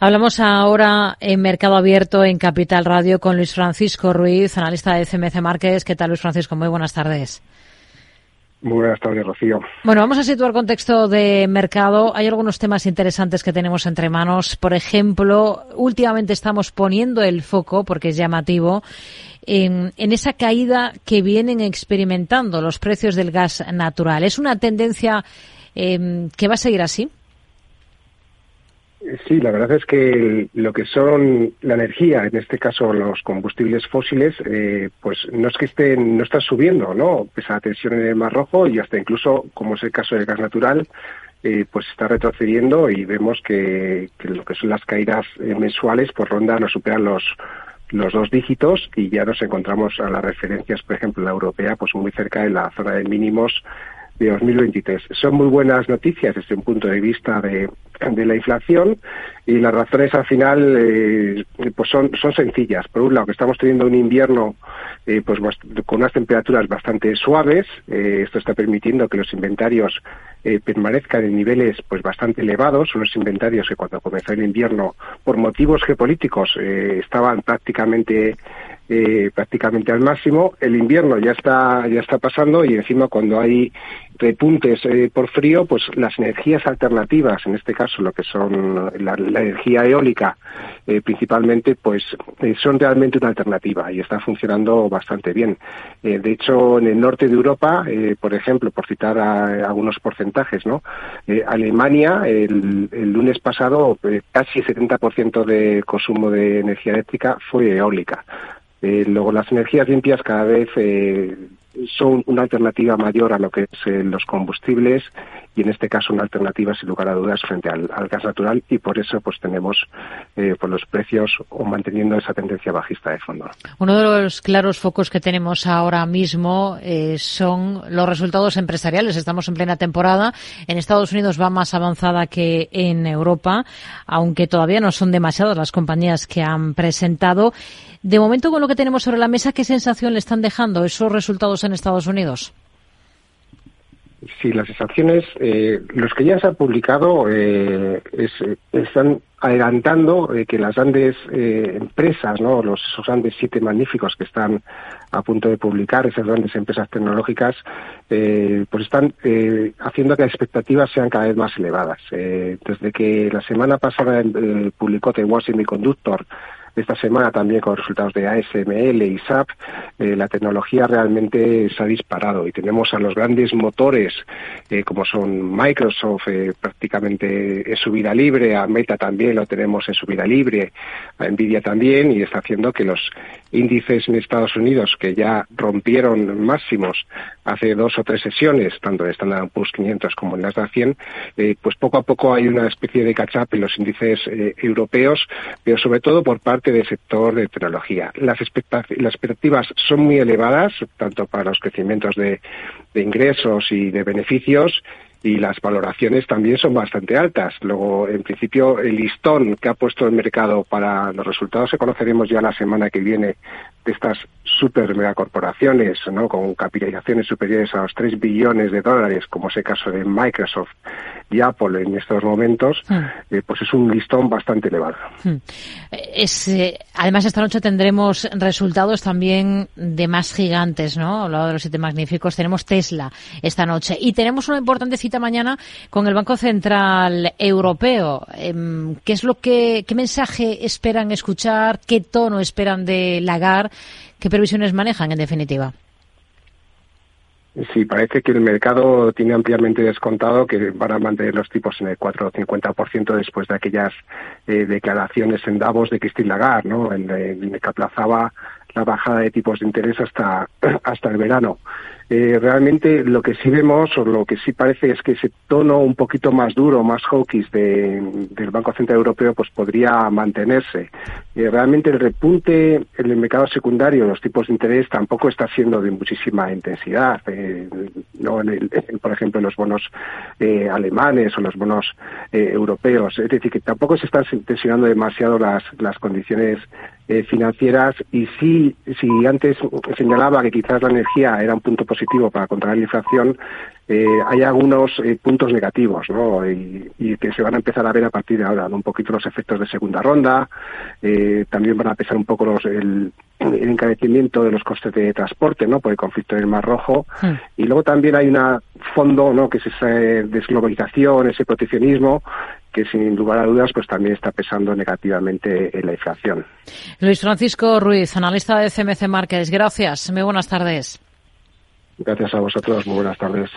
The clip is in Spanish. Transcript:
Hablamos ahora en Mercado Abierto en Capital Radio con Luis Francisco Ruiz, analista de CMC Márquez. ¿Qué tal, Luis Francisco? Muy buenas tardes. Muy buenas tardes, Rocío. Bueno, vamos a situar contexto de mercado. Hay algunos temas interesantes que tenemos entre manos. Por ejemplo, últimamente estamos poniendo el foco, porque es llamativo, en, en, esa caída que vienen experimentando los precios del gas natural. ¿Es una tendencia eh, que va a seguir así? Sí, la verdad es que lo que son la energía, en este caso los combustibles fósiles, eh, pues no es que estén, no están subiendo, ¿no? Pese a la tensión en el Mar Rojo y hasta incluso, como es el caso del gas natural, eh, pues está retrocediendo y vemos que, lo que son las caídas eh, mensuales pues rondan o superan los los dos dígitos y ya nos encontramos a las referencias, por ejemplo, la europea, pues muy cerca de la zona de mínimos de 2023. Son muy buenas noticias desde un punto de vista de, de la inflación y las razones al final eh, pues son, son sencillas. Por un lado, que estamos teniendo un invierno eh, pues con unas temperaturas bastante suaves. Eh, esto está permitiendo que los inventarios eh, permanezcan en niveles pues bastante elevados. Son los inventarios que cuando comenzó el invierno, por motivos geopolíticos, eh, estaban prácticamente prácticamente al máximo. El invierno ya está ya está pasando y encima cuando hay repuntes eh, por frío, pues las energías alternativas, en este caso lo que son la, energía eólica, eh, principalmente, pues eh, son realmente una alternativa y está funcionando bastante bien. Eh, de hecho, en el norte de Europa, por ejemplo, por citar algunos porcentajes, ¿no? Alemania, el, el, lunes pasado, casi el 70% de consumo de energía eléctrica fue eólica. luego, las energías limpias cada vez son una alternativa mayor a lo que es eh, los combustibles y en este caso una alternativa sin lugar a dudas frente al, gas natural y por eso pues tenemos eh, pues los precios o manteniendo esa tendencia bajista de fondo. Uno de los claros focos que tenemos ahora mismo eh, son los resultados empresariales. Estamos en plena temporada. En Estados Unidos va más avanzada que en Europa, aunque todavía no son demasiadas las compañías que han presentado. De momento, con lo que tenemos sobre la mesa, ¿qué sensación le están dejando esos resultados en Estados Unidos? Sí, las sensaciones, eh, los que ya se han publicado eh, es, están adelantando eh, que las grandes eh, empresas, ¿no? los, esos grandes siete magníficos que están a punto de publicar, esas grandes empresas tecnológicas, eh, pues están eh, haciendo que las expectativas sean cada vez más elevadas. Eh, desde que la semana pasada eh, publicó Taiwan Semiconductor esta semana también con resultados de ASML y SAP, eh, la tecnología realmente se ha disparado y tenemos a los grandes motores eh, como son Microsoft eh, prácticamente en subida libre, a Meta también lo tenemos en subida libre, a Nvidia también y está haciendo que los índices en Estados Unidos que ya rompieron máximos hace dos o tres sesiones, tanto en Standard Poor's 500 como en Nasdaq 100, eh, pues poco a poco hay una especie de catch-up en los índices europeos, pero sobre todo por parte del sector de tecnología. Las, las expectativas son muy elevadas, tanto para los crecimientos de, de ingresos y de beneficios, y las valoraciones también son bastante altas. Luego, en principio, el listón que ha puesto el mercado para los resultados que conoceremos ya la semana que viene de estas super megacorporaciones, ¿no? con capitalizaciones superiores a los 3 billones de dólares, como es el caso de Microsoft y Apple en estos momentos, mm. eh, pues es un listón bastante elevado. Mm. Es, eh, además, esta noche tendremos resultados también de más gigantes, ¿no? Hablado de los siete magníficos, tenemos Tesla esta noche y tenemos una importante cita mañana con el Banco Central Europeo. Eh, ¿Qué es lo que, qué mensaje esperan escuchar? ¿Qué tono esperan de Lagarde? ¿Qué previsiones manejan, en definitiva? Sí, parece que el mercado tiene ampliamente descontado que van a mantener los tipos en el 4 o 50% después de aquellas eh, declaraciones en Davos de Christine Lagarde, ¿no? En, en que aplazaba la bajada de tipos de interés hasta, hasta el verano. Eh, realmente lo que sí vemos o lo que sí parece es que ese tono un poquito más duro, más hawkish de, del Banco Central Europeo pues podría mantenerse. Eh, realmente el repunte en el mercado secundario, los tipos de interés tampoco está siendo de muchísima intensidad. Eh, no por ejemplo, en los bonos alemanes o los bonos europeos. Es decir, que tampoco se están tensionando demasiado las, las condiciones eh, financieras y sí, si antes señalaba que quizás la energía era un punto positivo para controlar la inflación, eh, hay algunos eh, puntos negativos, ¿no? Y, que se van a empezar a ver a partir de ahora, un poquito los efectos de segunda ronda, también van a pesar un poco los, el, el encarecimiento de los costes de transporte, ¿no? Por el conflicto del Mar Rojo. Hmm. Y luego también hay un fondo, ¿no? Que es esa desglobalización, ese proteccionismo, que sin lugar a dudas, pues también está pesando negativamente en la inflación. Luis Francisco Ruiz, analista de CMC Márquez. Gracias. Muy buenas tardes. Gracias a vosotros. Muy buenas tardes.